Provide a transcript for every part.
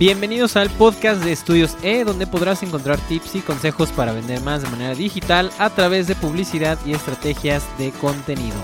Bienvenidos al podcast de Estudios E, donde podrás encontrar tips y consejos para vender más de manera digital a través de publicidad y estrategias de contenido.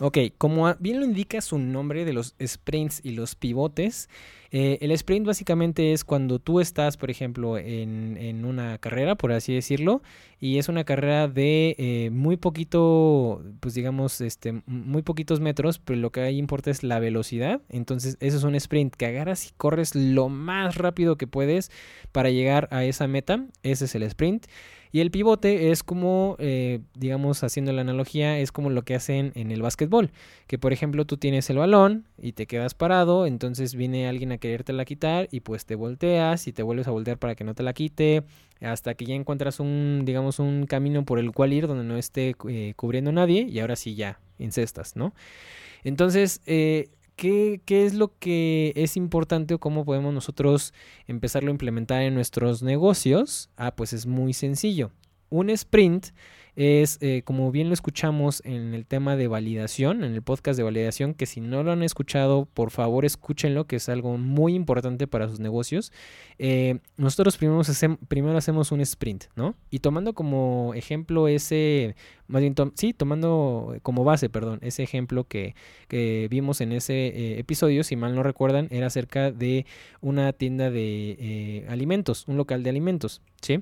Ok, como bien lo indica su nombre de los sprints y los pivotes, eh, el sprint básicamente es cuando tú estás, por ejemplo, en, una carrera, por así decirlo, y es una carrera de eh, muy poquito, pues digamos, este, muy poquitos metros, pero lo que ahí importa es la velocidad. Entonces, eso es un sprint que agarras y corres lo más rápido que puedes para llegar a esa meta. Ese es el sprint. Y el pivote es como, eh, digamos, haciendo la analogía, es como lo que hacen en el básquetbol. Que por ejemplo tú tienes el balón y te quedas parado, entonces viene alguien a querértela quitar y pues te volteas y te vuelves a voltear para que no te la quite, hasta que ya encuentras un, digamos, un camino por el cual ir donde no esté eh, cubriendo nadie y ahora sí ya, incestas, ¿no? Entonces, eh, ¿Qué, es lo que es importante o cómo podemos nosotros empezarlo a implementar en nuestros negocios? Ah, pues es muy sencillo. Un sprint es, eh, como bien lo escuchamos en el tema de validación, en el podcast de validación, que si no lo han escuchado, por favor escúchenlo, que es algo muy importante para sus negocios. Eh, nosotros primero, hacemos un sprint, ¿no? Y tomando como ejemplo ese, más bien, sí, tomando como base, perdón, ese ejemplo que, vimos en ese eh, episodio, si mal no recuerdan, era acerca de una tienda de alimentos, un local de alimentos, ¿sí?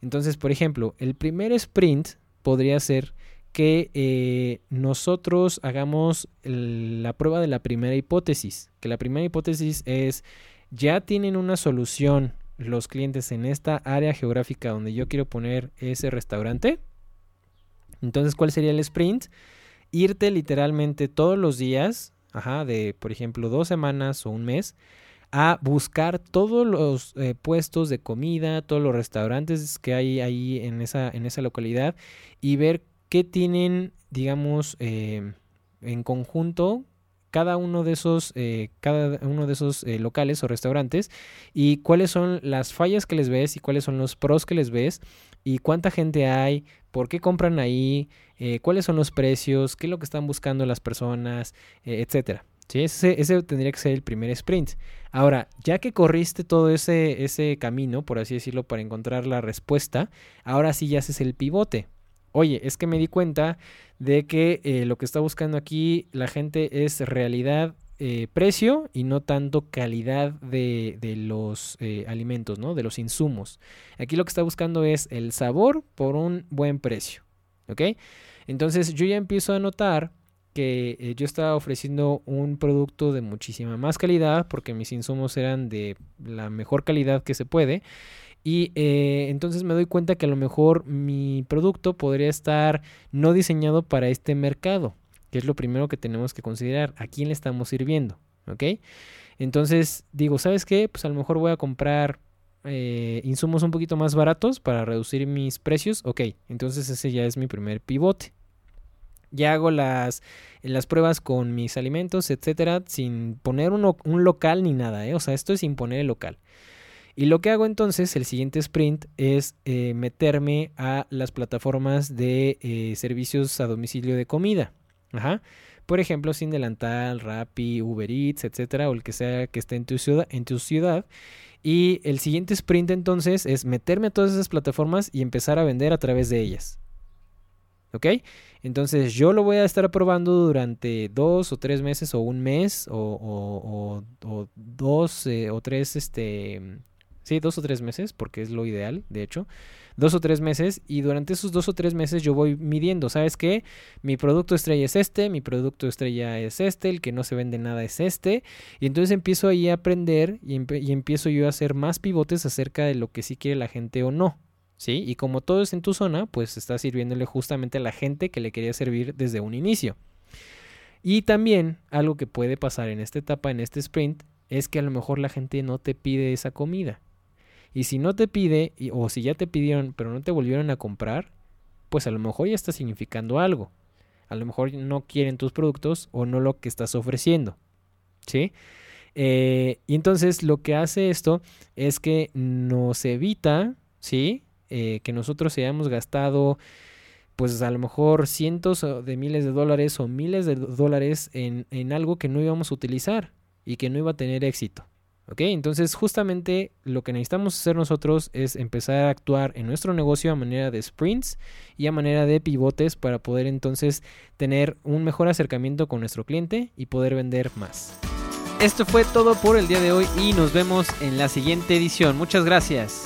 Entonces, por ejemplo, el primer sprint podría ser que eh, nosotros hagamos la prueba de la primera hipótesis, que la primera hipótesis es, ya tienen una solución los clientes en esta área geográfica donde yo quiero poner ese restaurante. Entonces, ¿cuál sería el sprint? Irte literalmente todos los días, ajá, de por ejemplo dos semanas o un mes, a buscar todos los eh, puestos de comida, todos los restaurantes que hay ahí en esa, en esa localidad y ver qué tienen, digamos, eh, en conjunto cada uno de esos, eh, cada uno de esos locales o restaurantes y cuáles son las fallas que les ves y cuáles son los pros que les ves y cuánta gente hay, por qué compran ahí, cuáles son los precios, qué es lo que están buscando las personas, etcétera. ¿Sí? Ese, tendría que ser el primer sprint. Ahora, ya que corriste todo ese, ese camino, por así decirlo, para encontrar la respuesta, ahora sí ya haces el pivote. Oye, es que me di cuenta de que eh, lo que está buscando aquí la gente es realidad, eh, precio y no tanto calidad de, de los eh, alimentos, ¿no? De los insumos. Aquí lo que está buscando es el sabor por un buen precio. ¿Ok? Entonces yo ya empiezo a notar que eh, yo estaba ofreciendo un producto de muchísima más calidad porque mis insumos eran de la mejor calidad que se puede. Y eh, entonces me doy cuenta que a lo mejor mi producto podría estar no diseñado para este mercado, que es lo primero que tenemos que considerar, a quién le estamos sirviendo, ¿ok? Entonces digo, ¿sabes qué? Pues a lo mejor voy a comprar eh, insumos un poquito más baratos para reducir mis precios, ok, entonces ese ya es mi primer pivote. Ya hago las, las pruebas con mis alimentos, etcétera, sin poner un local ni nada, ¿eh? O sea, esto es sin poner el local. Y lo que hago entonces, el siguiente sprint, es eh, meterme a las plataformas de eh, servicios a domicilio de comida. Ajá. Por ejemplo, Sin Delantal, Rappi, Uber Eats, etcétera, o el que sea que esté en tu ciudad. En tu ciudad. Y el siguiente sprint entonces es meterme a todas esas plataformas y empezar a vender a través de ellas. ¿Ok? Entonces yo lo voy a estar probando durante dos o tres meses o un mes o, dos eh, o tres, este, sí, dos o tres meses, porque es lo ideal, de hecho, dos o tres meses y durante esos dos o tres meses yo voy midiendo, ¿sabes qué? Mi producto estrella es este, mi producto estrella es este, el que no se vende nada es este, y entonces empiezo ahí a aprender y, y empiezo yo a hacer más pivotes acerca de lo que sí quiere la gente o no. ¿Sí? Y como todo es en tu zona, pues está sirviéndole justamente a la gente que le quería servir desde un inicio. Y también algo que puede pasar en esta etapa, en este sprint, es que a lo mejor la gente no te pide esa comida. Y si no te pide, o si ya te pidieron, pero no te volvieron a comprar, pues a lo mejor ya está significando algo. A lo mejor no quieren tus productos o no lo que estás ofreciendo. ¿Sí? Eh, y entonces lo que hace esto es que nos evita, ¿sí? Eh, que nosotros hayamos gastado pues a lo mejor cientos de miles de dólares o miles de dólares en, en algo que no íbamos a utilizar y que no iba a tener éxito. ¿Ok? Entonces justamente lo que necesitamos hacer nosotros es empezar a actuar en nuestro negocio a manera de sprints y a manera de pivotes para poder entonces tener un mejor acercamiento con nuestro cliente y poder vender más. Esto fue todo por el día de hoy y nos vemos en la siguiente edición. Muchas gracias.